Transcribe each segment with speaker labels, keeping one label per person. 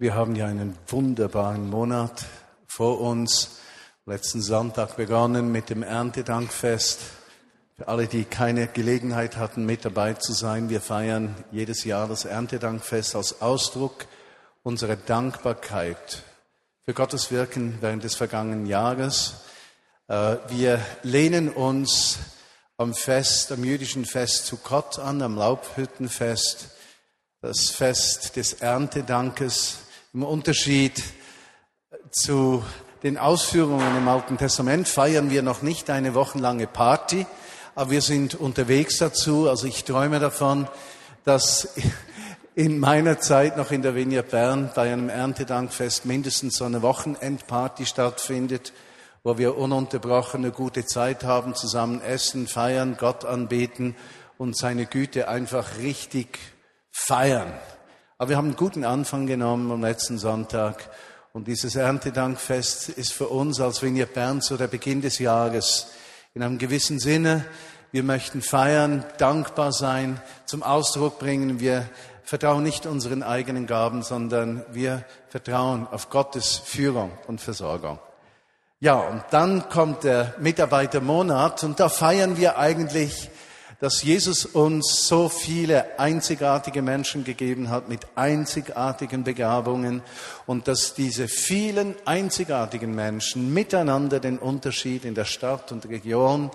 Speaker 1: Wir haben ja einen wunderbaren Monat vor uns. Letzten Sonntag begonnen mit dem Erntedankfest. Für alle, die keine Gelegenheit hatten, mit dabei zu sein, wir feiern jedes Jahr das Erntedankfest als Ausdruck unserer Dankbarkeit für Gottes Wirken während des vergangenen Jahres. Äh, wir lehnen uns am Fest, am jüdischen Fest zu Gott an, am Laubhüttenfest, das Fest des Erntedankes im Unterschied zu den Ausführungen im Alten Testament feiern wir noch nicht eine wochenlange Party, aber wir sind unterwegs dazu. Also ich träume davon, dass in meiner Zeit noch in der Vinia Bern bei einem Erntedankfest mindestens so eine Wochenendparty stattfindet, wo wir ununterbrochen eine gute Zeit haben, zusammen essen, feiern, Gott anbeten und seine Güte einfach richtig feiern. Aber wir haben einen guten Anfang genommen am letzten Sonntag. Und dieses Erntedankfest ist für uns als Vignir Bern so der Beginn des Jahres. In einem gewissen Sinne, wir möchten feiern, dankbar sein, zum Ausdruck bringen, wir vertrauen nicht unseren eigenen Gaben, sondern wir vertrauen auf Gottes Führung und Versorgung. Ja, und dann kommt der Mitarbeitermonat und da feiern wir eigentlich dass Jesus uns so viele einzigartige Menschen gegeben hat mit einzigartigen Begabungen und dass diese vielen einzigartigen Menschen miteinander den Unterschied in der Stadt und Region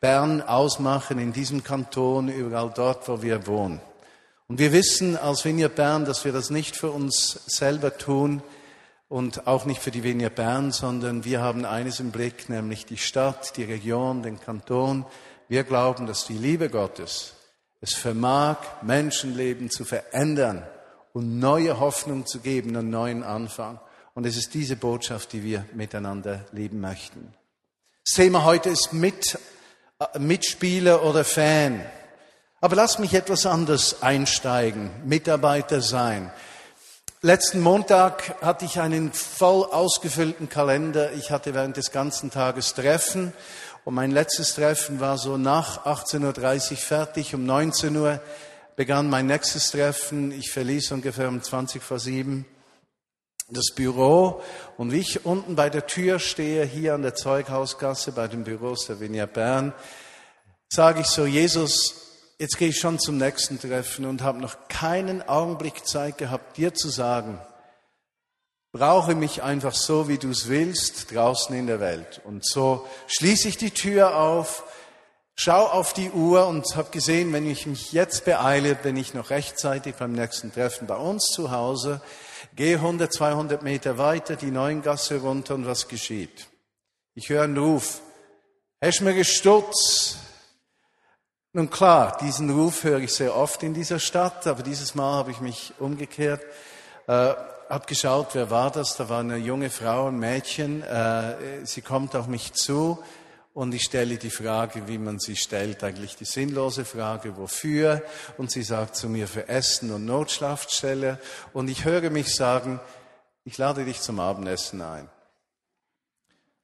Speaker 1: Bern ausmachen, in diesem Kanton, überall dort, wo wir wohnen. Und wir wissen als Vignir Bern, dass wir das nicht für uns selber tun und auch nicht für die Vignir Bern, sondern wir haben eines im Blick, nämlich die Stadt, die Region, den Kanton, wir glauben, dass die Liebe Gottes es vermag, Menschenleben zu verändern und neue Hoffnung zu geben, einen neuen Anfang. Und es ist diese Botschaft, die wir miteinander leben möchten. Das Thema heute ist mit, äh, Mitspieler oder Fan. Aber lass mich etwas anders einsteigen. Mitarbeiter sein. Letzten Montag hatte ich einen voll ausgefüllten Kalender. Ich hatte während des ganzen Tages Treffen und mein letztes Treffen war so nach 18.30 Uhr fertig. Um 19 Uhr begann mein nächstes Treffen. Ich verließ ungefähr um 20 vor 7 das Büro. Und wie ich unten bei der Tür stehe, hier an der Zeughausgasse bei den Büros der Vinia Bern, sage ich so, Jesus, jetzt gehe ich schon zum nächsten Treffen und habe noch keinen Augenblick Zeit gehabt, dir zu sagen, Brauche mich einfach so, wie du es willst, draußen in der Welt. Und so schließe ich die Tür auf, schau auf die Uhr und habe gesehen, wenn ich mich jetzt beeile, bin ich noch rechtzeitig beim nächsten Treffen bei uns zu Hause, gehe 100, 200 Meter weiter, die Neuengasse runter und was geschieht? Ich höre einen Ruf. Hast mir gestutzt? Nun klar, diesen Ruf höre ich sehr oft in dieser Stadt, aber dieses Mal habe ich mich umgekehrt. Äh, habe geschaut, wer war das? Da war eine junge Frau, ein Mädchen. Äh, sie kommt auf mich zu und ich stelle die Frage, wie man sie stellt, eigentlich die sinnlose Frage, wofür? Und sie sagt zu mir für Essen und Notschlafstelle. Und ich höre mich sagen, ich lade dich zum Abendessen ein.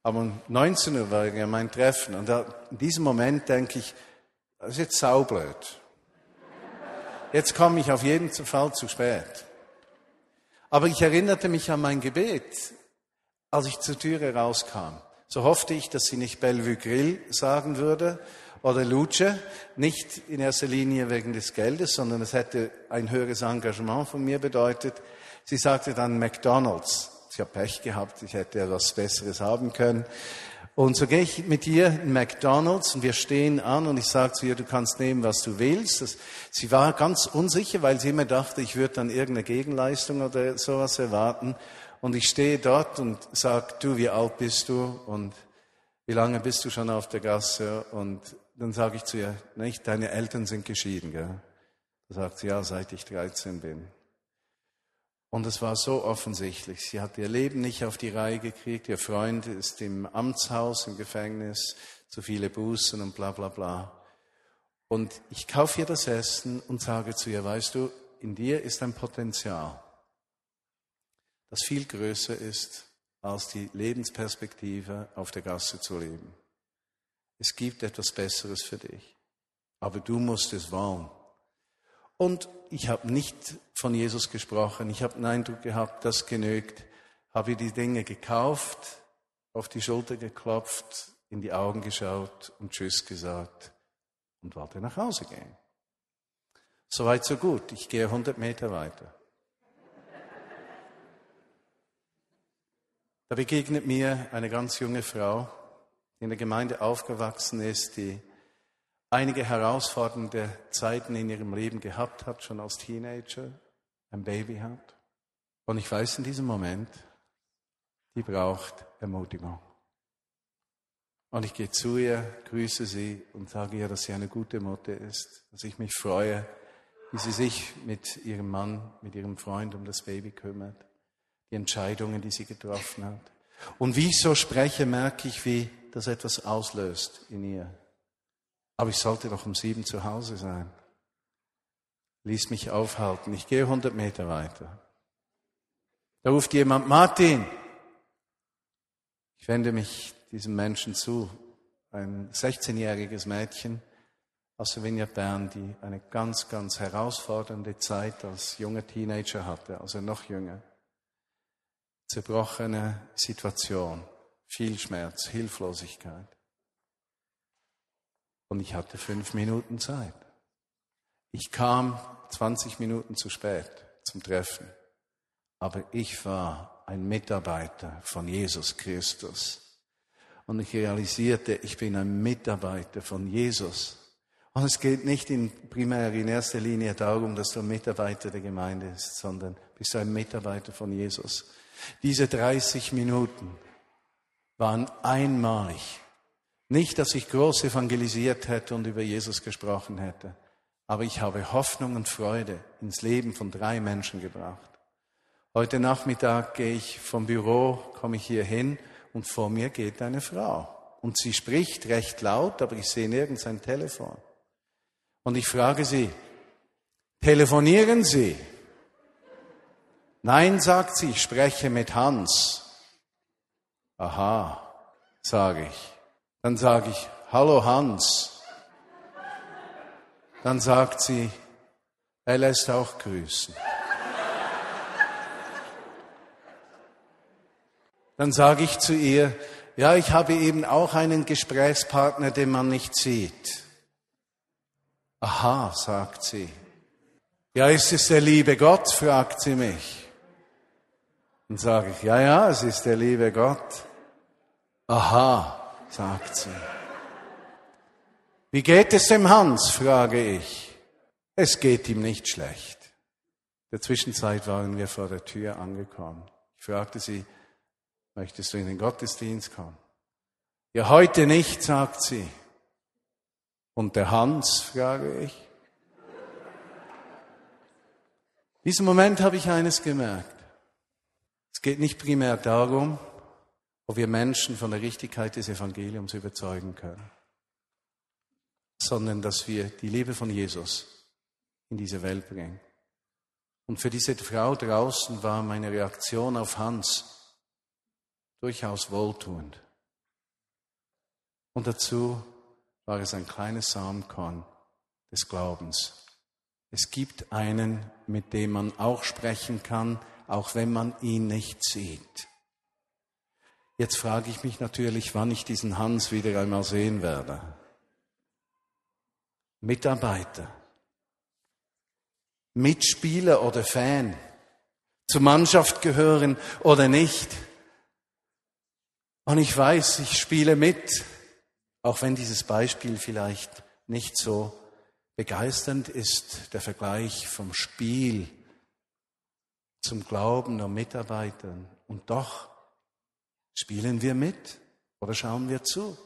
Speaker 1: Aber um 19 Uhr war ja mein Treffen. Und in diesem Moment denke ich, das ist jetzt saublöd. Jetzt komme ich auf jeden Fall zu spät. Aber ich erinnerte mich an mein Gebet, als ich zur Türe rauskam. So hoffte ich, dass sie nicht Bellevue Grill sagen würde oder Luce, nicht in erster Linie wegen des Geldes, sondern es hätte ein höheres Engagement von mir bedeutet. Sie sagte dann McDonald's. Ich habe Pech gehabt, ich hätte etwas Besseres haben können. Und so gehe ich mit ihr in McDonald's und wir stehen an und ich sage zu ihr, du kannst nehmen, was du willst. Das, sie war ganz unsicher, weil sie immer dachte, ich würde dann irgendeine Gegenleistung oder sowas erwarten. Und ich stehe dort und sage, du, wie alt bist du und wie lange bist du schon auf der Gasse? Und dann sage ich zu ihr, nicht, deine Eltern sind geschieden. Gell? Da sagt sie, ja, seit ich 13 bin. Und es war so offensichtlich. Sie hat ihr Leben nicht auf die Reihe gekriegt. Ihr Freund ist im Amtshaus, im Gefängnis, zu viele Bußen und bla bla bla. Und ich kaufe ihr das Essen und sage zu ihr, weißt du, in dir ist ein Potenzial, das viel größer ist als die Lebensperspektive auf der Gasse zu leben. Es gibt etwas Besseres für dich, aber du musst es wollen. Und ich habe nicht von Jesus gesprochen. Ich habe den Eindruck gehabt, das genügt. Habe die Dinge gekauft, auf die Schulter geklopft, in die Augen geschaut und Tschüss gesagt und wollte nach Hause gehen. Soweit, so gut. Ich gehe 100 Meter weiter. Da begegnet mir eine ganz junge Frau, die in der Gemeinde aufgewachsen ist, die einige herausfordernde Zeiten in ihrem Leben gehabt hat, schon als Teenager, ein Baby hat. Und ich weiß in diesem Moment, die braucht Ermutigung. Und ich gehe zu ihr, grüße sie und sage ihr, dass sie eine gute Mutter ist, dass ich mich freue, wie sie sich mit ihrem Mann, mit ihrem Freund um das Baby kümmert, die Entscheidungen, die sie getroffen hat. Und wie ich so spreche, merke ich, wie das etwas auslöst in ihr. Aber ich sollte doch um sieben zu Hause sein. Ließ mich aufhalten. Ich gehe 100 Meter weiter. Da ruft jemand, Martin. Ich wende mich diesem Menschen zu. Ein 16-jähriges Mädchen aus Vineyard Bern, die eine ganz, ganz herausfordernde Zeit als junger Teenager hatte, also noch jünger. Zerbrochene Situation, viel Schmerz, Hilflosigkeit. Und ich hatte fünf Minuten Zeit. Ich kam 20 Minuten zu spät zum Treffen, aber ich war ein Mitarbeiter von Jesus Christus. Und ich realisierte, ich bin ein Mitarbeiter von Jesus. Und es geht nicht in primär in erster Linie darum, dass du ein Mitarbeiter der Gemeinde bist, sondern bist du ein Mitarbeiter von Jesus. Diese 30 Minuten waren einmalig. Nicht, dass ich groß evangelisiert hätte und über Jesus gesprochen hätte, aber ich habe Hoffnung und Freude ins Leben von drei Menschen gebracht. Heute Nachmittag gehe ich vom Büro, komme ich hier hin und vor mir geht eine Frau. Und sie spricht recht laut, aber ich sehe nirgends ein Telefon. Und ich frage sie, telefonieren Sie? Nein, sagt sie, ich spreche mit Hans. Aha, sage ich. Dann sage ich, hallo Hans. Dann sagt sie, er lässt auch grüßen. Dann sage ich zu ihr, ja, ich habe eben auch einen Gesprächspartner, den man nicht sieht. Aha, sagt sie. Ja, ist es der liebe Gott? fragt sie mich. Dann sage ich, ja, ja, es ist der liebe Gott. Aha, sagt sie. Wie geht es dem Hans? frage ich. Es geht ihm nicht schlecht. In der Zwischenzeit waren wir vor der Tür angekommen. Ich fragte sie, möchtest du in den Gottesdienst kommen? Ja, heute nicht, sagt sie. Und der Hans, frage ich. In diesem Moment habe ich eines gemerkt. Es geht nicht primär darum, wo wir Menschen von der Richtigkeit des Evangeliums überzeugen können, sondern dass wir die Liebe von Jesus in diese Welt bringen. Und für diese Frau draußen war meine Reaktion auf Hans durchaus wohltuend. Und dazu war es ein kleines Samenkorn des Glaubens. Es gibt einen, mit dem man auch sprechen kann, auch wenn man ihn nicht sieht. Jetzt frage ich mich natürlich, wann ich diesen Hans wieder einmal sehen werde. Mitarbeiter, Mitspieler oder Fan, zur Mannschaft gehören oder nicht. Und ich weiß, ich spiele mit, auch wenn dieses Beispiel vielleicht nicht so begeisternd ist, der Vergleich vom Spiel zum Glauben der Mitarbeitern. Und doch Spielen wir mit oder schauen wir zu?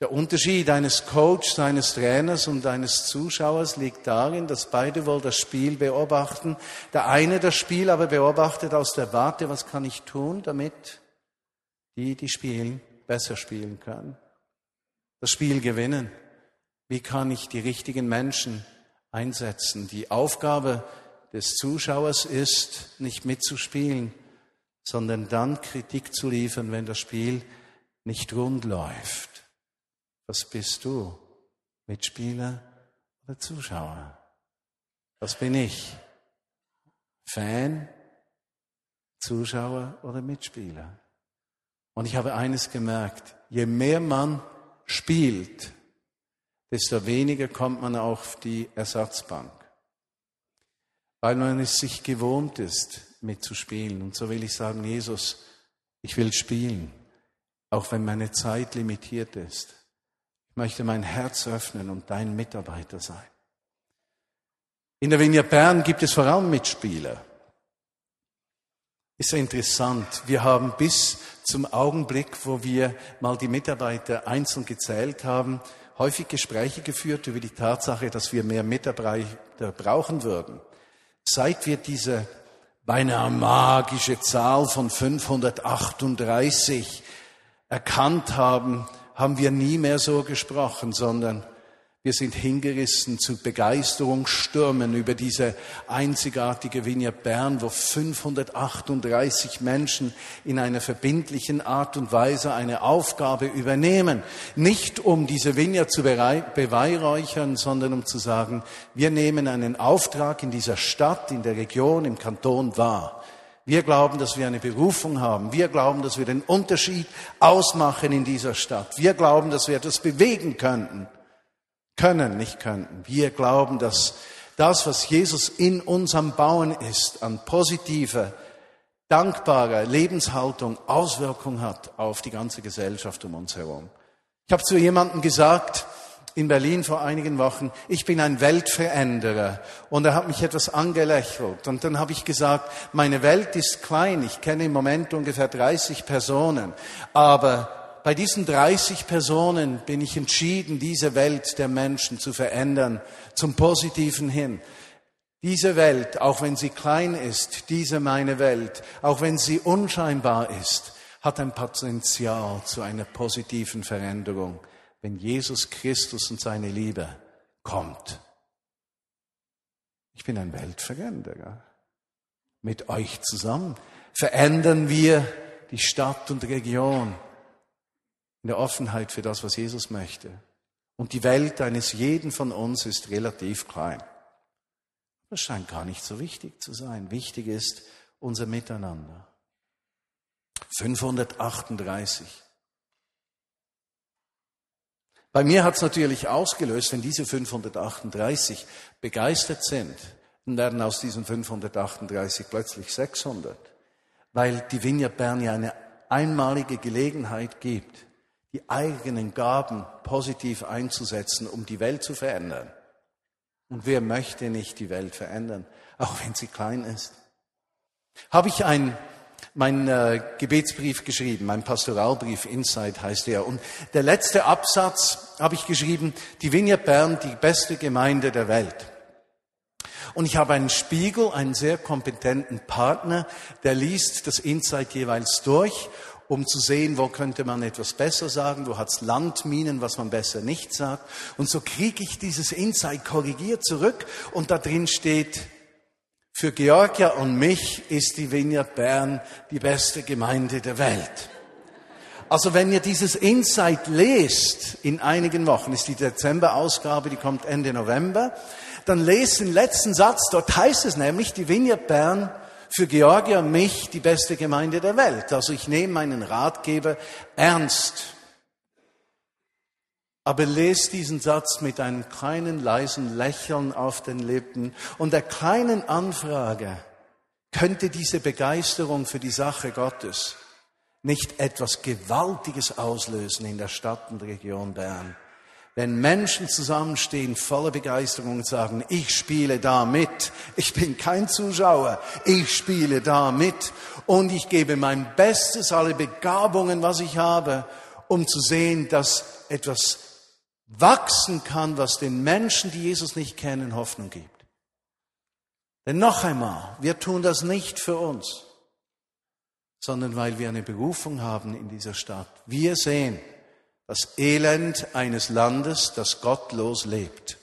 Speaker 1: Der Unterschied eines Coaches, eines Trainers und eines Zuschauers liegt darin, dass beide wohl das Spiel beobachten. Der eine das Spiel aber beobachtet aus der Warte, was kann ich tun, damit die, die spielen, besser spielen können. Das Spiel gewinnen. Wie kann ich die richtigen Menschen einsetzen? Die Aufgabe des Zuschauers ist, nicht mitzuspielen, sondern dann Kritik zu liefern, wenn das Spiel nicht rund läuft. Was bist du? Mitspieler oder Zuschauer? Das bin ich. Fan, Zuschauer oder Mitspieler. Und ich habe eines gemerkt, je mehr man spielt, desto weniger kommt man auf die Ersatzbank. Weil man es sich gewohnt ist, mitzuspielen. Und so will ich sagen, Jesus, ich will spielen, auch wenn meine Zeit limitiert ist. Ich möchte mein Herz öffnen und dein Mitarbeiter sein. In der Vinia Bern gibt es vor allem Mitspieler. Ist ja interessant. Wir haben bis zum Augenblick, wo wir mal die Mitarbeiter einzeln gezählt haben, häufig Gespräche geführt über die Tatsache, dass wir mehr Mitarbeiter brauchen würden. Seit wir diese beinahe magische Zahl von 538 erkannt haben, haben wir nie mehr so gesprochen, sondern wir sind hingerissen zu Begeisterungsstürmen über diese einzigartige Vineyard Bern, wo 538 Menschen in einer verbindlichen Art und Weise eine Aufgabe übernehmen. Nicht um diese Vineyard zu beweihräuchern, sondern um zu sagen, wir nehmen einen Auftrag in dieser Stadt, in der Region, im Kanton wahr. Wir glauben, dass wir eine Berufung haben. Wir glauben, dass wir den Unterschied ausmachen in dieser Stadt. Wir glauben, dass wir etwas bewegen könnten können, nicht könnten. Wir glauben, dass das, was Jesus in unserem Bauen ist, an positiver, dankbarer Lebenshaltung Auswirkung hat auf die ganze Gesellschaft um uns herum. Ich habe zu jemandem gesagt, in Berlin vor einigen Wochen, ich bin ein Weltveränderer. Und er hat mich etwas angelächelt. Und dann habe ich gesagt, meine Welt ist klein. Ich kenne im Moment ungefähr 30 Personen. Aber bei diesen 30 Personen bin ich entschieden, diese Welt der Menschen zu verändern, zum Positiven hin. Diese Welt, auch wenn sie klein ist, diese meine Welt, auch wenn sie unscheinbar ist, hat ein Potenzial zu einer positiven Veränderung, wenn Jesus Christus und seine Liebe kommt. Ich bin ein Weltveränderer. Mit euch zusammen verändern wir die Stadt und Region in der Offenheit für das, was Jesus möchte. Und die Welt eines jeden von uns ist relativ klein. Das scheint gar nicht so wichtig zu sein. Wichtig ist unser Miteinander. 538. Bei mir hat es natürlich ausgelöst, wenn diese 538 begeistert sind, dann werden aus diesen 538 plötzlich 600, weil die Vineyard Bern ja eine einmalige Gelegenheit gibt, die eigenen Gaben positiv einzusetzen, um die Welt zu verändern. Und wer möchte nicht die Welt verändern, auch wenn sie klein ist? Habe ich ein, mein äh, Gebetsbrief geschrieben, mein Pastoralbrief Inside heißt er. Und der letzte Absatz habe ich geschrieben, die Vineyard Bern, die beste Gemeinde der Welt. Und ich habe einen Spiegel, einen sehr kompetenten Partner, der liest das Insight jeweils durch um zu sehen, wo könnte man etwas besser sagen, wo hat's Landminen, was man besser nicht sagt. Und so kriege ich dieses Insight korrigiert zurück und da drin steht, für Georgia und mich ist die Vineyard Bern die beste Gemeinde der Welt. Also wenn ihr dieses Insight lest, in einigen Wochen ist die Dezember-Ausgabe, die kommt Ende November, dann lest den letzten Satz, dort heißt es nämlich, die Vineyard Bern für Georgia und mich die beste Gemeinde der Welt. Also ich nehme meinen Ratgeber ernst. Aber lese diesen Satz mit einem kleinen leisen Lächeln auf den Lippen und der kleinen Anfrage, könnte diese Begeisterung für die Sache Gottes nicht etwas Gewaltiges auslösen in der Stadt und Region Bern? Wenn Menschen zusammenstehen voller Begeisterung und sagen, ich spiele da mit, ich bin kein Zuschauer, ich spiele da mit und ich gebe mein Bestes, alle Begabungen, was ich habe, um zu sehen, dass etwas wachsen kann, was den Menschen, die Jesus nicht kennen, Hoffnung gibt. Denn noch einmal, wir tun das nicht für uns, sondern weil wir eine Berufung haben in dieser Stadt. Wir sehen, das Elend eines Landes, das gottlos lebt.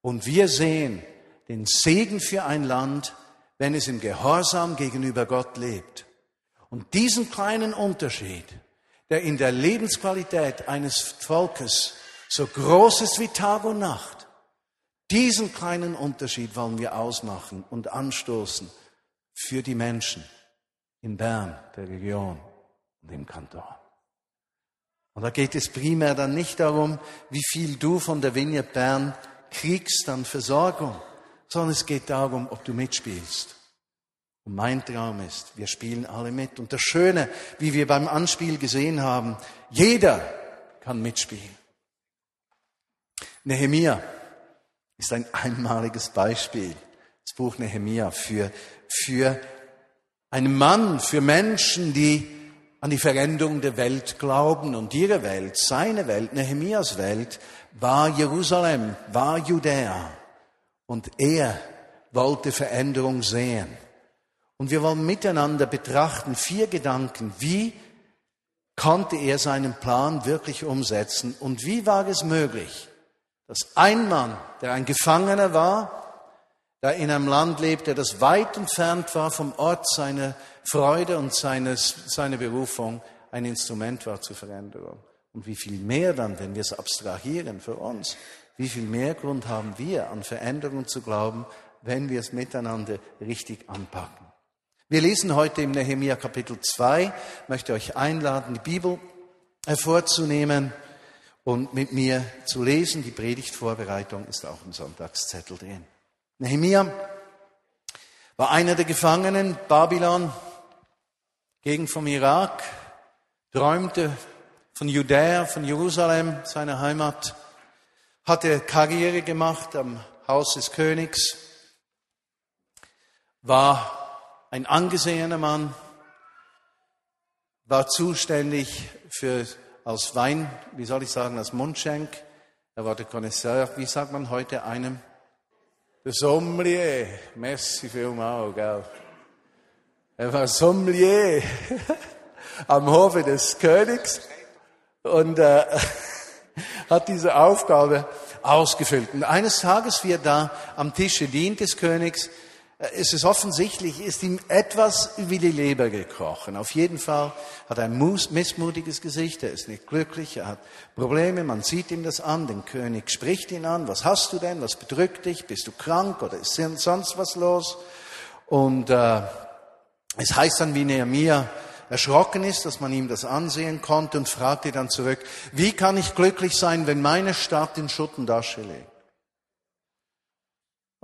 Speaker 1: Und wir sehen den Segen für ein Land, wenn es im Gehorsam gegenüber Gott lebt. Und diesen kleinen Unterschied, der in der Lebensqualität eines Volkes so groß ist wie Tag und Nacht, Diesen kleinen Unterschied wollen wir ausmachen und anstoßen für die Menschen in Bern, der Region und im Kanton. Und da geht es primär dann nicht darum, wie viel du von der Vineyard Bern kriegst an Versorgung, sondern es geht darum, ob du mitspielst. Und mein Traum ist, wir spielen alle mit. Und das Schöne, wie wir beim Anspiel gesehen haben, jeder kann mitspielen. Nehemia ist ein einmaliges Beispiel, das Buch Nehemia, für, für einen Mann, für Menschen, die an die Veränderung der Welt glauben. Und ihre Welt, seine Welt, Nehemias Welt, war Jerusalem, war Judäa. Und er wollte Veränderung sehen. Und wir wollen miteinander betrachten vier Gedanken. Wie konnte er seinen Plan wirklich umsetzen? Und wie war es möglich, dass ein Mann, der ein Gefangener war, der in einem Land lebte, das weit entfernt war vom Ort seiner Freude und seines, seiner Berufung, ein Instrument war zur Veränderung. Und wie viel mehr dann, wenn wir es abstrahieren für uns, wie viel mehr Grund haben wir an Veränderung zu glauben, wenn wir es miteinander richtig anpacken. Wir lesen heute im Nehemia Kapitel 2, ich möchte euch einladen, die Bibel hervorzunehmen und mit mir zu lesen. Die Predigtvorbereitung ist auch im Sonntagszettel drin. Nehemia war einer der Gefangenen Babylon, Gegend vom Irak, träumte von Judäa, von Jerusalem, seiner Heimat, hatte Karriere gemacht am Haus des Königs, war ein angesehener Mann, war zuständig für als Wein, wie soll ich sagen, als Mundschenk. Er war der Connoisseur, wie sagt man heute einem? Der Sommelier. Messi vielmal, gell? Er war Sommelier am Hofe des Königs und äh, hat diese Aufgabe ausgefüllt. Und eines Tages, wie er da am Tische dient des Königs, ist es offensichtlich, ist ihm etwas wie die Leber gekrochen. Auf jeden Fall hat er ein missmutiges Gesicht, er ist nicht glücklich, er hat Probleme, man sieht ihm das an, den König spricht ihn an, was hast du denn, was bedrückt dich, bist du krank oder ist sonst was los? Und äh, es heißt dann, wie Nehemiah erschrocken ist, dass man ihm das ansehen konnte und fragte dann zurück, wie kann ich glücklich sein, wenn meine Stadt in Schutt und Asche liegt?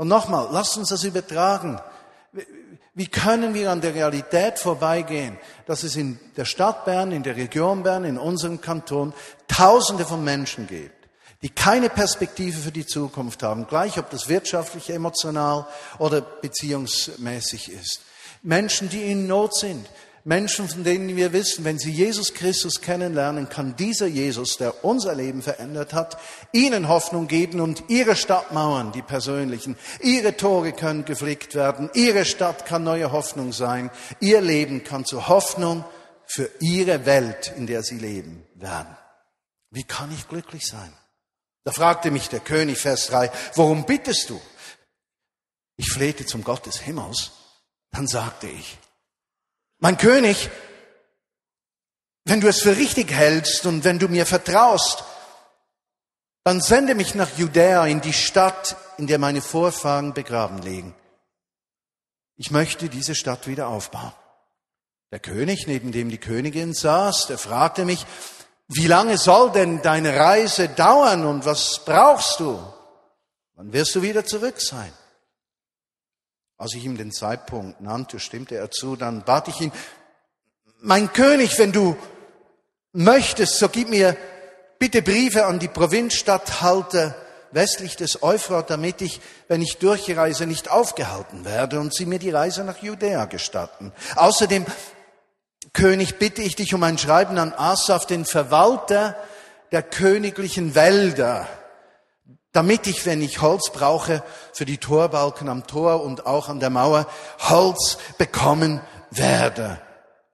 Speaker 1: Und nochmal, lasst uns das übertragen. Wie können wir an der Realität vorbeigehen, dass es in der Stadt Bern, in der Region Bern, in unserem Kanton Tausende von Menschen gibt, die keine Perspektive für die Zukunft haben, gleich ob das wirtschaftlich, emotional oder beziehungsmäßig ist. Menschen, die in Not sind, Menschen, von denen wir wissen, wenn sie Jesus Christus kennenlernen, kann dieser Jesus, der unser Leben verändert hat, ihnen Hoffnung geben und ihre Stadtmauern, die persönlichen, ihre Tore können geflickt werden, ihre Stadt kann neue Hoffnung sein, ihr Leben kann zur Hoffnung für ihre Welt, in der sie leben, werden. Wie kann ich glücklich sein? Da fragte mich der König, Vers 3, worum bittest du? Ich flehte zum Gott des Himmels. Dann sagte ich, mein König, wenn du es für richtig hältst und wenn du mir vertraust, dann sende mich nach Judäa in die Stadt, in der meine Vorfahren begraben liegen. Ich möchte diese Stadt wieder aufbauen. Der König, neben dem die Königin saß, der fragte mich, wie lange soll denn deine Reise dauern und was brauchst du? Wann wirst du wieder zurück sein? Als ich ihm den Zeitpunkt nannte, stimmte er zu, dann bat ich ihn, mein König, wenn du möchtest, so gib mir bitte Briefe an die Provinzstatthalter westlich des Euphrat, damit ich, wenn ich durchreise, nicht aufgehalten werde und sie mir die Reise nach Judäa gestatten. Außerdem, König, bitte ich dich um ein Schreiben an Asaf, den Verwalter der königlichen Wälder, damit ich, wenn ich Holz brauche, für die Torbalken am Tor und auch an der Mauer Holz bekommen werde.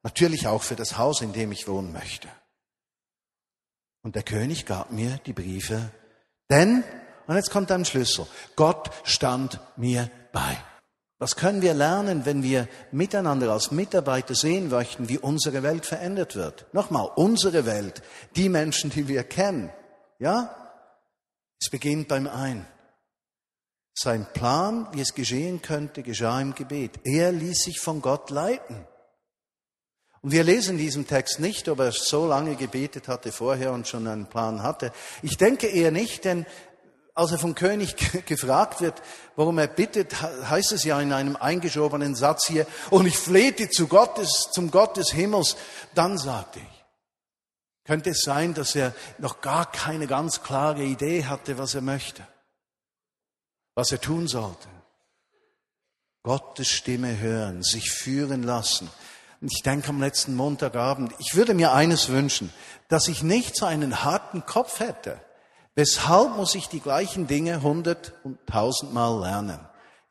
Speaker 1: Natürlich auch für das Haus, in dem ich wohnen möchte. Und der König gab mir die Briefe, denn, und jetzt kommt ein Schlüssel, Gott stand mir bei. Was können wir lernen, wenn wir miteinander als Mitarbeiter sehen möchten, wie unsere Welt verändert wird? Nochmal, unsere Welt, die Menschen, die wir kennen. Ja? Es beginnt beim Ein. Sein Plan, wie es geschehen könnte, geschah im Gebet. Er ließ sich von Gott leiten. Und wir lesen in diesem Text nicht, ob er so lange gebetet hatte vorher und schon einen Plan hatte. Ich denke eher nicht, denn als er vom König gefragt wird, warum er bittet, heißt es ja in einem eingeschobenen Satz hier, und ich flehte zu Gottes, zum Gott des Himmels, dann sagte ich. Könnte es sein, dass er noch gar keine ganz klare Idee hatte, was er möchte? was er tun sollte. Gottes Stimme hören, sich führen lassen. Und ich denke am letzten Montagabend, ich würde mir eines wünschen, dass ich nicht so einen harten Kopf hätte. Weshalb muss ich die gleichen Dinge hundert und tausendmal lernen?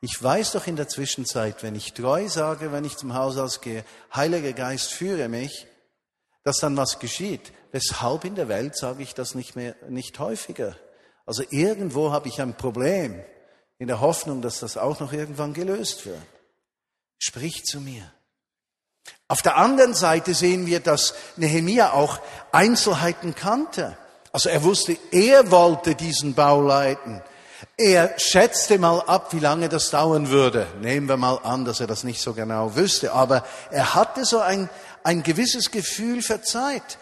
Speaker 1: Ich weiß doch in der Zwischenzeit, wenn ich treu sage, wenn ich zum Haus ausgehe, Heiliger Geist führe mich, dass dann was geschieht. Weshalb in der Welt sage ich das nicht mehr, nicht häufiger? Also irgendwo habe ich ein Problem in der Hoffnung, dass das auch noch irgendwann gelöst wird. Sprich zu mir. Auf der anderen Seite sehen wir, dass Nehemia auch Einzelheiten kannte. Also er wusste, er wollte diesen Bau leiten. Er schätzte mal ab, wie lange das dauern würde. Nehmen wir mal an, dass er das nicht so genau wüsste. Aber er hatte so ein, ein gewisses Gefühl für Zeit.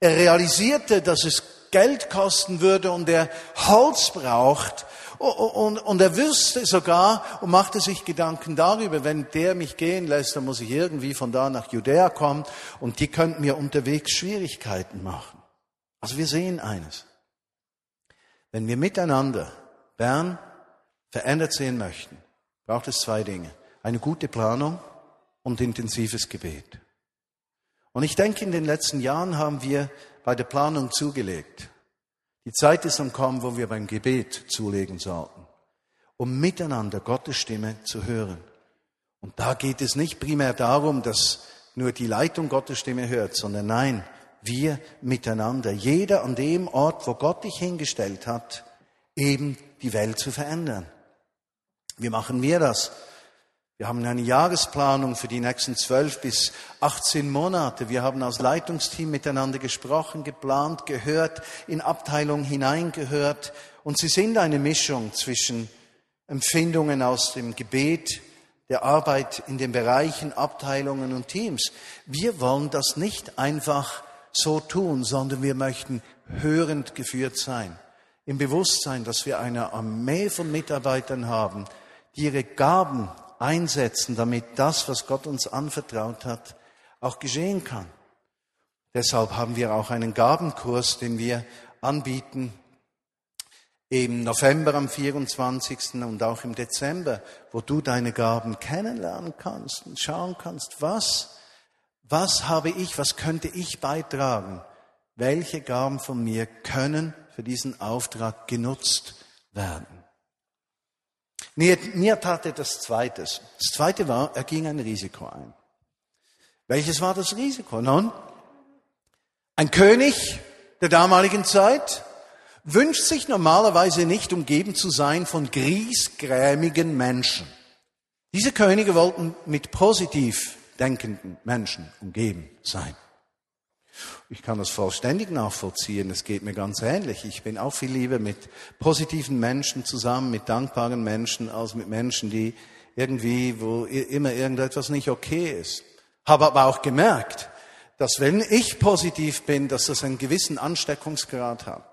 Speaker 1: Er realisierte, dass es Geld kosten würde und er Holz braucht, und, und er wüsste sogar und machte sich Gedanken darüber, wenn der mich gehen lässt, dann muss ich irgendwie von da nach Judäa kommen und die könnten mir unterwegs Schwierigkeiten machen. Also wir sehen eines. Wenn wir miteinander Bern verändert sehen möchten, braucht es zwei Dinge. Eine gute Planung und intensives Gebet. Und ich denke, in den letzten Jahren haben wir bei der Planung zugelegt. Die Zeit ist am Kommen, wo wir beim Gebet zulegen sollten, um miteinander Gottes Stimme zu hören. Und da geht es nicht primär darum, dass nur die Leitung Gottes Stimme hört, sondern nein, wir miteinander, jeder an dem Ort, wo Gott dich hingestellt hat, eben die Welt zu verändern. Wie machen wir das? Wir haben eine Jahresplanung für die nächsten zwölf bis 18 Monate. Wir haben als Leitungsteam miteinander gesprochen, geplant, gehört, in Abteilungen hineingehört. Und sie sind eine Mischung zwischen Empfindungen aus dem Gebet, der Arbeit in den Bereichen, Abteilungen und Teams. Wir wollen das nicht einfach so tun, sondern wir möchten hörend geführt sein. Im Bewusstsein, dass wir eine Armee von Mitarbeitern haben, die ihre Gaben einsetzen, damit das, was Gott uns anvertraut hat, auch geschehen kann. Deshalb haben wir auch einen Gabenkurs, den wir anbieten im November am 24. und auch im Dezember, wo du deine Gaben kennenlernen kannst und schauen kannst, was, was habe ich, was könnte ich beitragen? Welche Gaben von mir können für diesen Auftrag genutzt werden? Tat er das Zweite. Das Zweite war, er ging ein Risiko ein. Welches war das Risiko? Nun, ein König der damaligen Zeit wünscht sich normalerweise nicht umgeben zu sein von griesgrämigen Menschen. Diese Könige wollten mit positiv denkenden Menschen umgeben sein. Ich kann das vollständig nachvollziehen. Es geht mir ganz ähnlich. Ich bin auch viel lieber mit positiven Menschen zusammen, mit dankbaren Menschen, als mit Menschen, die irgendwie, wo immer irgendetwas nicht okay ist. Habe aber auch gemerkt, dass wenn ich positiv bin, dass das einen gewissen Ansteckungsgrad hat.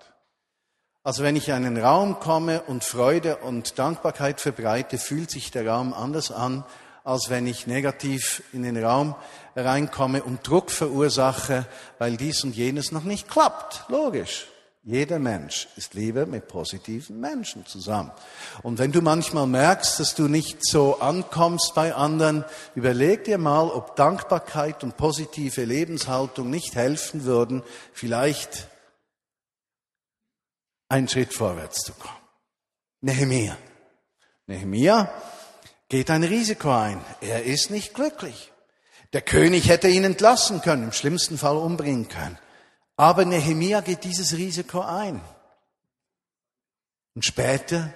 Speaker 1: Also wenn ich in einen Raum komme und Freude und Dankbarkeit verbreite, fühlt sich der Raum anders an, als wenn ich negativ in den Raum reinkomme und Druck verursache, weil dies und jenes noch nicht klappt. Logisch. Jeder Mensch ist lieber mit positiven Menschen zusammen. Und wenn du manchmal merkst, dass du nicht so ankommst bei anderen, überleg dir mal, ob Dankbarkeit und positive Lebenshaltung nicht helfen würden, vielleicht einen Schritt vorwärts zu kommen. Nehemiah. Nehemiah geht ein Risiko ein. Er ist nicht glücklich. Der König hätte ihn entlassen können, im schlimmsten Fall umbringen können. Aber Nehemia geht dieses Risiko ein. Und später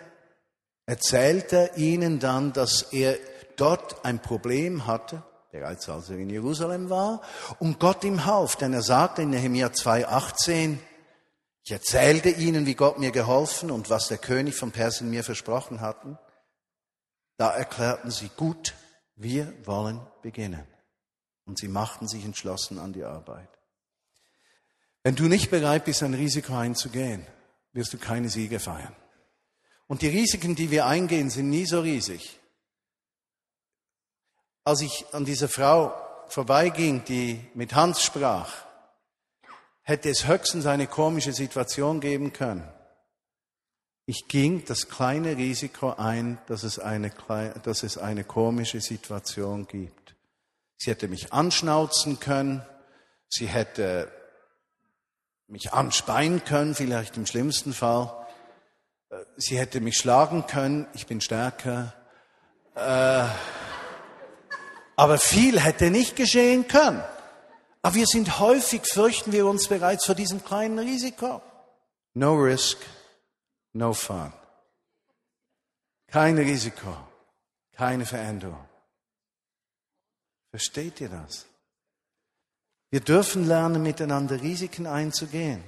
Speaker 1: erzählt er ihnen dann, dass er dort ein Problem hatte, bereits als er in Jerusalem war, und Gott ihm half, denn er sagte in Nehemia 2,18, ich erzählte ihnen, wie Gott mir geholfen und was der König von Persien mir versprochen hatten. Da erklärten sie, gut, wir wollen beginnen. Und sie machten sich entschlossen an die Arbeit. Wenn du nicht bereit bist, ein Risiko einzugehen, wirst du keine Siege feiern. Und die Risiken, die wir eingehen, sind nie so riesig. Als ich an dieser Frau vorbeiging, die mit Hans sprach, hätte es höchstens eine komische Situation geben können. Ich ging das kleine Risiko ein, dass es eine, dass es eine komische Situation gibt. Sie hätte mich anschnauzen können, sie hätte mich anspeien können, vielleicht im schlimmsten Fall. Sie hätte mich schlagen können, ich bin stärker. Äh, aber viel hätte nicht geschehen können. Aber wir sind häufig, fürchten wir uns bereits vor diesem kleinen Risiko. No risk, no fun. Kein Risiko, keine Veränderung. Versteht ihr das? Wir dürfen lernen, miteinander Risiken einzugehen.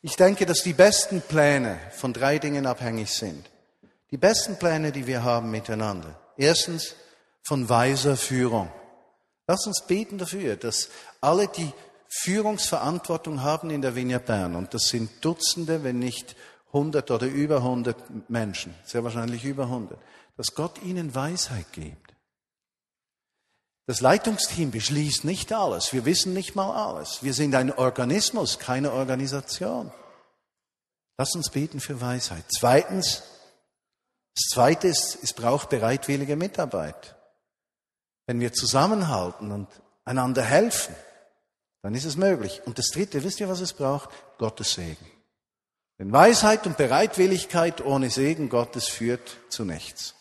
Speaker 1: Ich denke, dass die besten Pläne von drei Dingen abhängig sind. Die besten Pläne, die wir haben miteinander. Erstens von weiser Führung. Lass uns beten dafür, dass alle, die Führungsverantwortung haben in der Vinia Bern, und das sind Dutzende, wenn nicht hundert oder über hundert Menschen, sehr wahrscheinlich über hundert, dass Gott ihnen Weisheit gibt. Das Leitungsteam beschließt nicht alles. Wir wissen nicht mal alles. Wir sind ein Organismus, keine Organisation. Lass uns beten für Weisheit. Zweitens, das Zweite ist, es braucht bereitwillige Mitarbeit. Wenn wir zusammenhalten und einander helfen, dann ist es möglich. Und das Dritte, wisst ihr, was es braucht? Gottes Segen. Denn Weisheit und Bereitwilligkeit ohne Segen Gottes führt zu nichts.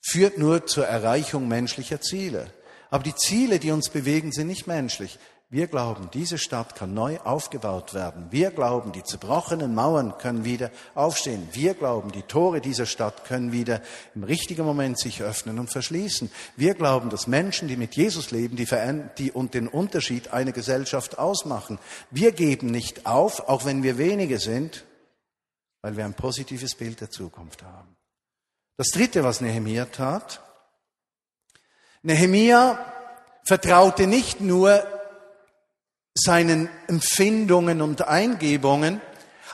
Speaker 1: Führt nur zur Erreichung menschlicher Ziele. Aber die Ziele, die uns bewegen, sind nicht menschlich. Wir glauben, diese Stadt kann neu aufgebaut werden. Wir glauben, die zerbrochenen Mauern können wieder aufstehen. Wir glauben, die Tore dieser Stadt können wieder im richtigen Moment sich öffnen und verschließen. Wir glauben, dass Menschen, die mit Jesus leben, die, die und den Unterschied einer Gesellschaft ausmachen. Wir geben nicht auf, auch wenn wir wenige sind, weil wir ein positives Bild der Zukunft haben. Das dritte, was Nehemia tat, Nehemia vertraute nicht nur seinen Empfindungen und Eingebungen,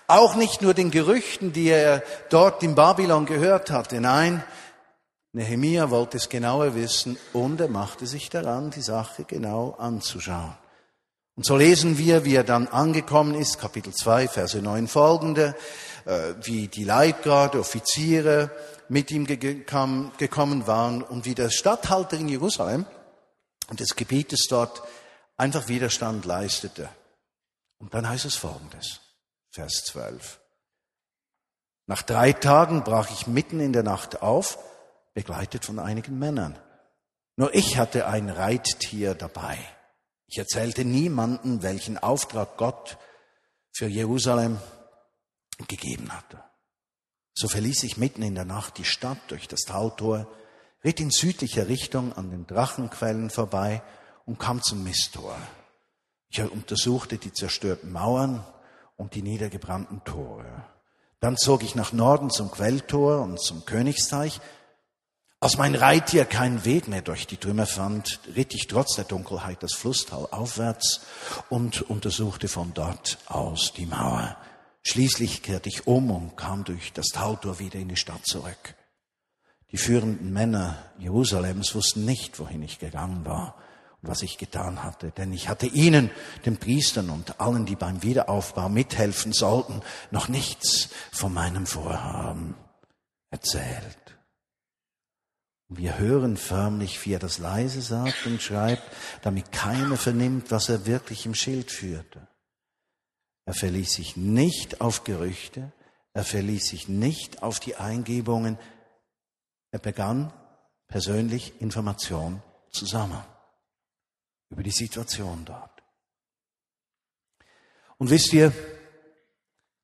Speaker 1: auch nicht nur den Gerüchten, die er dort in Babylon gehört hatte. Nein, Nehemia wollte es genauer wissen und er machte sich daran, die Sache genau anzuschauen. Und so lesen wir, wie er dann angekommen ist, Kapitel 2, Verse 9 folgende, äh, wie die Leibgarde, Offiziere mit ihm gekommen waren und wie der Statthalter in Jerusalem und des Gebietes dort einfach Widerstand leistete. Und dann heißt es folgendes, Vers 12. Nach drei Tagen brach ich mitten in der Nacht auf, begleitet von einigen Männern. Nur ich hatte ein Reittier dabei. Ich erzählte niemanden, welchen Auftrag Gott für Jerusalem gegeben hatte. So verließ ich mitten in der Nacht die Stadt durch das Taltor, ritt in südlicher Richtung an den Drachenquellen vorbei und kam zum Misttor. Ich untersuchte die zerstörten Mauern und die niedergebrannten Tore. Dann zog ich nach Norden zum Quelltor und zum Königsteich. Als mein Reittier keinen Weg mehr durch die Trümmer fand, ritt ich trotz der Dunkelheit das Flusstal aufwärts und untersuchte von dort aus die Mauer. Schließlich kehrte ich um und kam durch das Taltor wieder in die Stadt zurück. Die führenden Männer Jerusalems wussten nicht, wohin ich gegangen war was ich getan hatte. Denn ich hatte ihnen, den Priestern und allen, die beim Wiederaufbau mithelfen sollten, noch nichts von meinem Vorhaben erzählt. Wir hören förmlich, wie er das leise sagt und schreibt, damit keiner vernimmt, was er wirklich im Schild führte. Er verließ sich nicht auf Gerüchte, er verließ sich nicht auf die Eingebungen, er begann persönlich Information zu sammeln über die Situation dort. Und wisst ihr,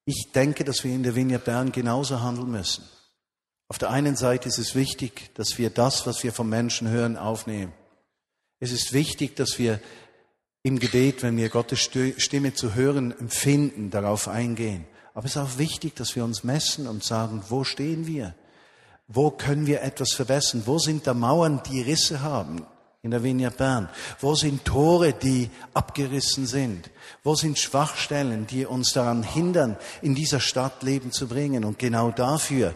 Speaker 1: ich denke, dass wir in der Vineyard Bern genauso handeln müssen. Auf der einen Seite ist es wichtig, dass wir das, was wir vom Menschen hören, aufnehmen. Es ist wichtig, dass wir im Gebet, wenn wir Gottes Stimme zu hören empfinden, darauf eingehen. Aber es ist auch wichtig, dass wir uns messen und sagen, wo stehen wir? wo können wir etwas verbessern? Wo sind da Mauern, die Risse haben? In der Vinia Bern. Wo sind Tore, die abgerissen sind? Wo sind Schwachstellen, die uns daran hindern, in dieser Stadt Leben zu bringen? Und genau dafür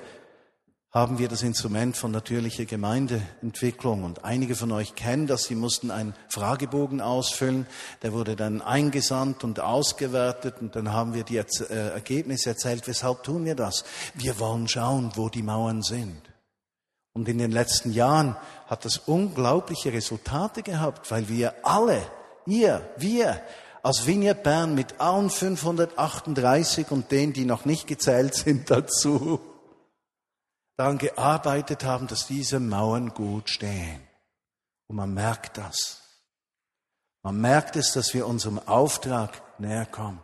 Speaker 1: haben wir das Instrument von natürlicher Gemeindeentwicklung. Und einige von euch kennen das, sie mussten einen Fragebogen ausfüllen, der wurde dann eingesandt und ausgewertet und dann haben wir die äh, Ergebnisse erzählt. Weshalb tun wir das? Wir wollen schauen, wo die Mauern sind. Und in den letzten Jahren hat das unglaubliche Resultate gehabt, weil wir alle, ihr, wir, als Vineyard Bern mit allen 538 und denen, die noch nicht gezählt sind dazu, daran gearbeitet haben, dass diese Mauern gut stehen. Und man merkt das. Man merkt es, dass wir unserem Auftrag näher kommen.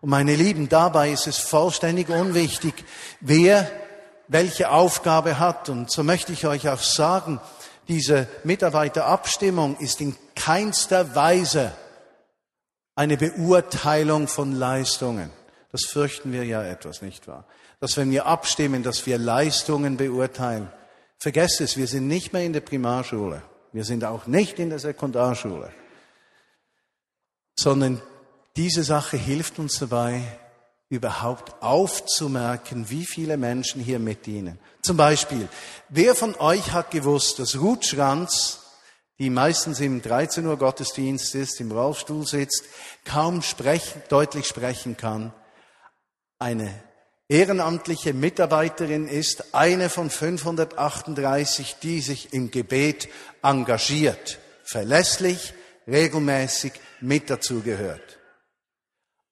Speaker 1: Und meine Lieben, dabei ist es vollständig unwichtig, wer welche Aufgabe hat. Und so möchte ich euch auch sagen, diese Mitarbeiterabstimmung ist in keinster Weise eine Beurteilung von Leistungen. Das fürchten wir ja etwas, nicht wahr? dass wenn wir abstimmen, dass wir Leistungen beurteilen. Vergesst es, wir sind nicht mehr in der Primarschule. Wir sind auch nicht in der Sekundarschule. Sondern diese Sache hilft uns dabei, überhaupt aufzumerken, wie viele Menschen hier mitdienen. Zum Beispiel, wer von euch hat gewusst, dass Ruth Schranz, die meistens im 13 Uhr Gottesdienst ist, im Rollstuhl sitzt, kaum sprechen, deutlich sprechen kann, eine ehrenamtliche Mitarbeiterin ist, eine von 538, die sich im Gebet engagiert, verlässlich, regelmäßig mit dazugehört.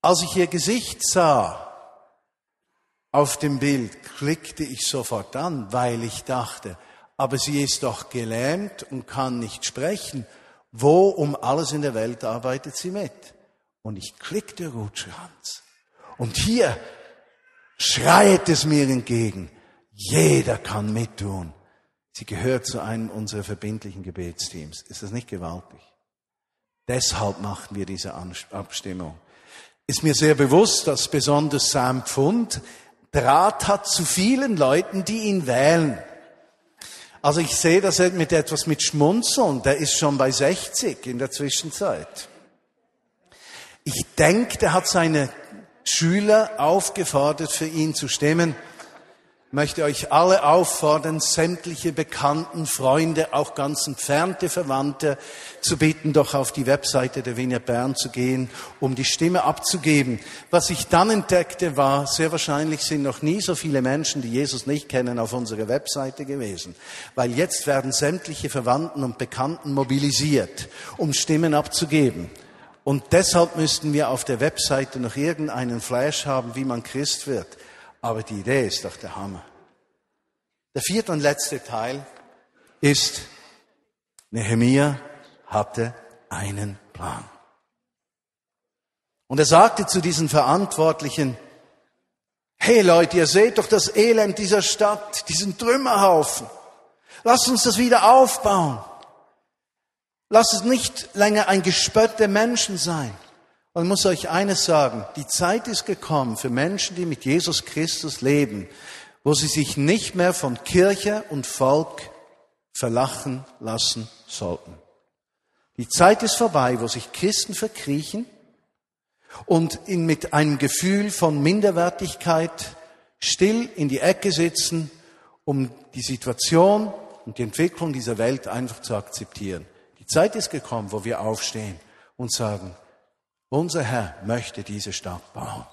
Speaker 1: Als ich ihr Gesicht sah auf dem Bild, klickte ich sofort an, weil ich dachte, aber sie ist doch gelähmt und kann nicht sprechen. Wo um alles in der Welt arbeitet sie mit? Und ich klickte Rutschranz. Und hier schreit es mir entgegen. Jeder kann mittun. Sie gehört zu einem unserer verbindlichen Gebetsteams. Ist das nicht gewaltig? Deshalb machen wir diese Abstimmung. Ist mir sehr bewusst, dass besonders Sam Pfund Draht hat zu vielen Leuten, die ihn wählen. Also ich sehe das mit etwas mit Schmunzeln. Der ist schon bei 60 in der Zwischenzeit. Ich denke, der hat seine Schüler aufgefordert, für ihn zu stimmen. Möchte euch alle auffordern, sämtliche Bekannten, Freunde, auch ganz entfernte Verwandte zu bitten, doch auf die Webseite der Wiener Bern zu gehen, um die Stimme abzugeben. Was ich dann entdeckte, war, sehr wahrscheinlich sind noch nie so viele Menschen, die Jesus nicht kennen, auf unserer Webseite gewesen. Weil jetzt werden sämtliche Verwandten und Bekannten mobilisiert, um Stimmen abzugeben. Und deshalb müssten wir auf der Webseite noch irgendeinen Flash haben, wie man Christ wird. Aber die Idee ist doch der Hammer. Der vierte und letzte Teil ist, Nehemia hatte einen Plan. Und er sagte zu diesen Verantwortlichen, hey Leute, ihr seht doch das Elend dieser Stadt, diesen Trümmerhaufen. Lasst uns das wieder aufbauen. Lass es nicht länger ein Gespött der Menschen sein. Und muss euch eines sagen, die Zeit ist gekommen für Menschen, die mit Jesus Christus leben, wo sie sich nicht mehr von Kirche und Volk verlachen lassen sollten. Die Zeit ist vorbei, wo sich Christen verkriechen und in, mit einem Gefühl von Minderwertigkeit still in die Ecke sitzen, um die Situation und die Entwicklung dieser Welt einfach zu akzeptieren. Die Zeit ist gekommen, wo wir aufstehen und sagen, unser Herr möchte diese Stadt bauen.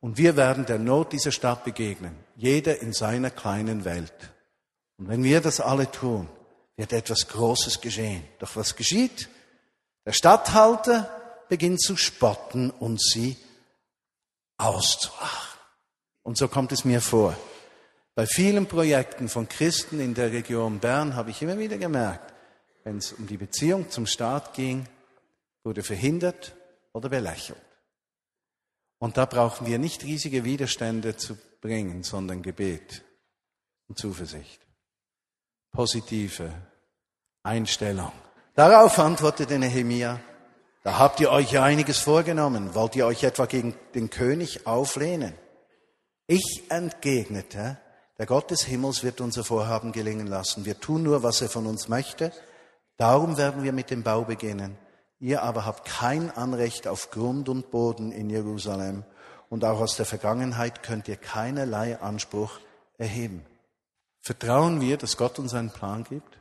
Speaker 1: Und wir werden der Not dieser Stadt begegnen, jeder in seiner kleinen Welt. Und wenn wir das alle tun, wird etwas Großes geschehen. Doch was geschieht? Der Statthalter beginnt zu spotten und sie auszulachen. Und so kommt es mir vor. Bei vielen Projekten von Christen in der Region Bern habe ich immer wieder gemerkt, wenn es um die Beziehung zum Staat ging, wurde verhindert oder belächelt. Und da brauchen wir nicht riesige Widerstände zu bringen, sondern Gebet und Zuversicht. Positive Einstellung. Darauf antwortete Nehemia, da habt ihr euch ja einiges vorgenommen. Wollt ihr euch etwa gegen den König auflehnen? Ich entgegnete, Der Gott des Himmels wird unser Vorhaben gelingen lassen. Wir tun nur, was er von uns möchte. Darum werden wir mit dem Bau beginnen. Ihr aber habt kein Anrecht auf Grund und Boden in Jerusalem. Und auch aus der Vergangenheit könnt ihr keinerlei Anspruch erheben. Vertrauen wir, dass Gott uns einen Plan gibt?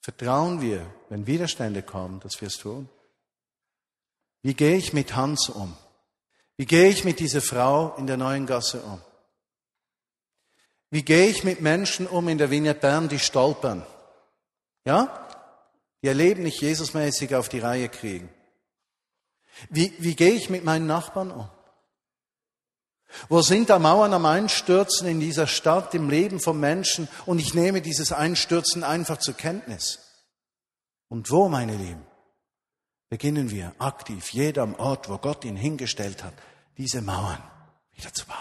Speaker 1: Vertrauen wir, wenn Widerstände kommen, dass wir es tun? Wie gehe ich mit Hans um? Wie gehe ich mit dieser Frau in der neuen Gasse um? Wie gehe ich mit Menschen um in der Vignette Bern, die stolpern? Ja? Ihr Leben nicht Jesusmäßig auf die Reihe kriegen. Wie, wie gehe ich mit meinen Nachbarn um? Wo sind da Mauern am Einstürzen in dieser Stadt, im Leben von Menschen und ich nehme dieses Einstürzen einfach zur Kenntnis? Und wo, meine Lieben, beginnen wir aktiv, jeder am Ort, wo Gott ihn hingestellt hat, diese Mauern wieder zu bauen?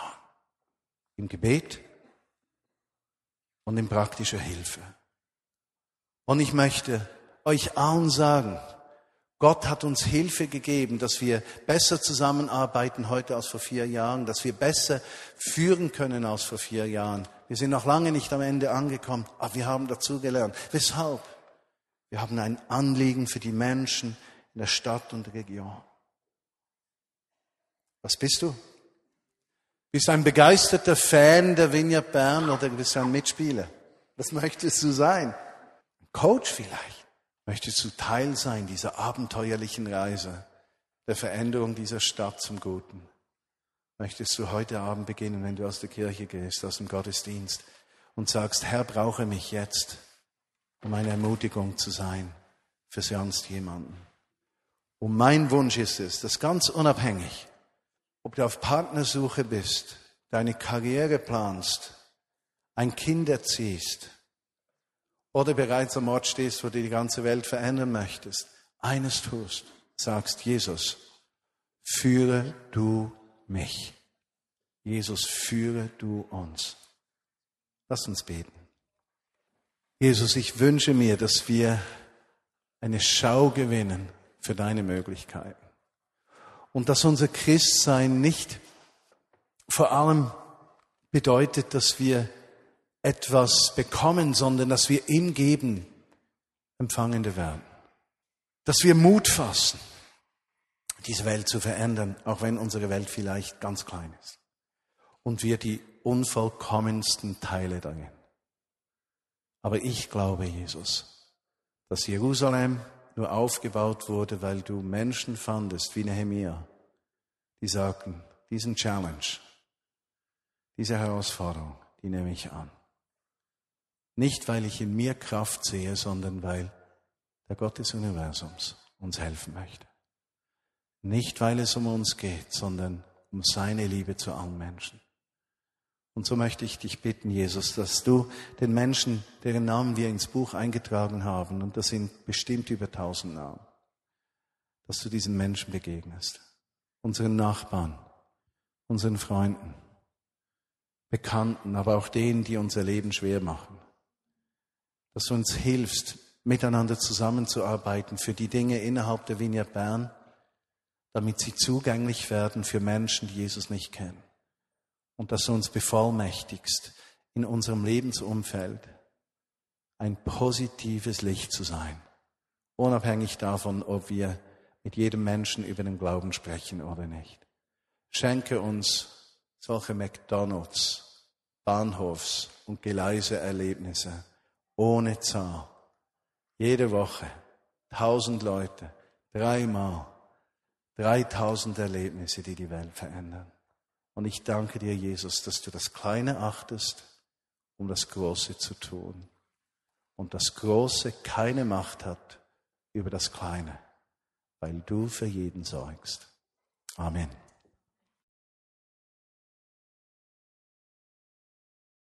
Speaker 1: Im Gebet und in praktischer Hilfe. Und ich möchte euch allen sagen, Gott hat uns Hilfe gegeben, dass wir besser zusammenarbeiten heute als vor vier Jahren, dass wir besser führen können als vor vier Jahren. Wir sind noch lange nicht am Ende angekommen, aber wir haben dazugelernt. Weshalb? Wir haben ein Anliegen für die Menschen in der Stadt und der Region. Was bist du? Bist du ein begeisterter Fan der Vineyard Bern oder bist du ein Mitspieler? Was möchtest du sein? Ein Coach vielleicht? Möchtest du Teil sein dieser abenteuerlichen Reise der Veränderung dieser Stadt zum Guten? Möchtest du heute Abend beginnen, wenn du aus der Kirche gehst, aus dem Gottesdienst und sagst, Herr, brauche mich jetzt, um eine Ermutigung zu sein für sonst jemanden. Und mein Wunsch ist es, dass ganz unabhängig, ob du auf Partnersuche bist, deine Karriere planst, ein Kind erziehst, oder bereits am Ort stehst, wo du die ganze Welt verändern möchtest, eines tust, sagst, Jesus, führe du mich. Jesus, führe du uns. Lass uns beten. Jesus, ich wünsche mir, dass wir eine Schau gewinnen für deine Möglichkeiten. Und dass unser Christsein nicht vor allem bedeutet, dass wir etwas bekommen, sondern dass wir im Geben Empfangende werden. Dass wir Mut fassen, diese Welt zu verändern, auch wenn unsere Welt vielleicht ganz klein ist. Und wir die unvollkommensten Teile darin. Aber ich glaube, Jesus, dass Jerusalem nur aufgebaut wurde, weil du Menschen fandest, wie Nehemiah, die sagten, diesen Challenge, diese Herausforderung, die nehme ich an. Nicht, weil ich in mir Kraft sehe, sondern weil der Gott des Universums uns helfen möchte. Nicht, weil es um uns geht, sondern um seine Liebe zu allen Menschen. Und so möchte ich dich bitten, Jesus, dass du den Menschen, deren Namen wir ins Buch eingetragen haben, und das sind bestimmt über tausend Namen, dass du diesen Menschen begegnest, unseren Nachbarn, unseren Freunden, Bekannten, aber auch denen, die unser Leben schwer machen dass du uns hilfst, miteinander zusammenzuarbeiten für die Dinge innerhalb der Vignette Bern, damit sie zugänglich werden für Menschen, die Jesus nicht kennen. Und dass du uns bevollmächtigst, in unserem Lebensumfeld ein positives Licht zu sein, unabhängig davon, ob wir mit jedem Menschen über den Glauben sprechen oder nicht. Schenke uns solche McDonalds, Bahnhofs und Geleiseerlebnisse ohne Zahl. Jede Woche tausend Leute, dreimal, dreitausend Erlebnisse, die die Welt verändern. Und ich danke dir, Jesus, dass du das Kleine achtest, um das Große zu tun. Und das Große keine Macht hat über das Kleine, weil du für jeden sorgst. Amen.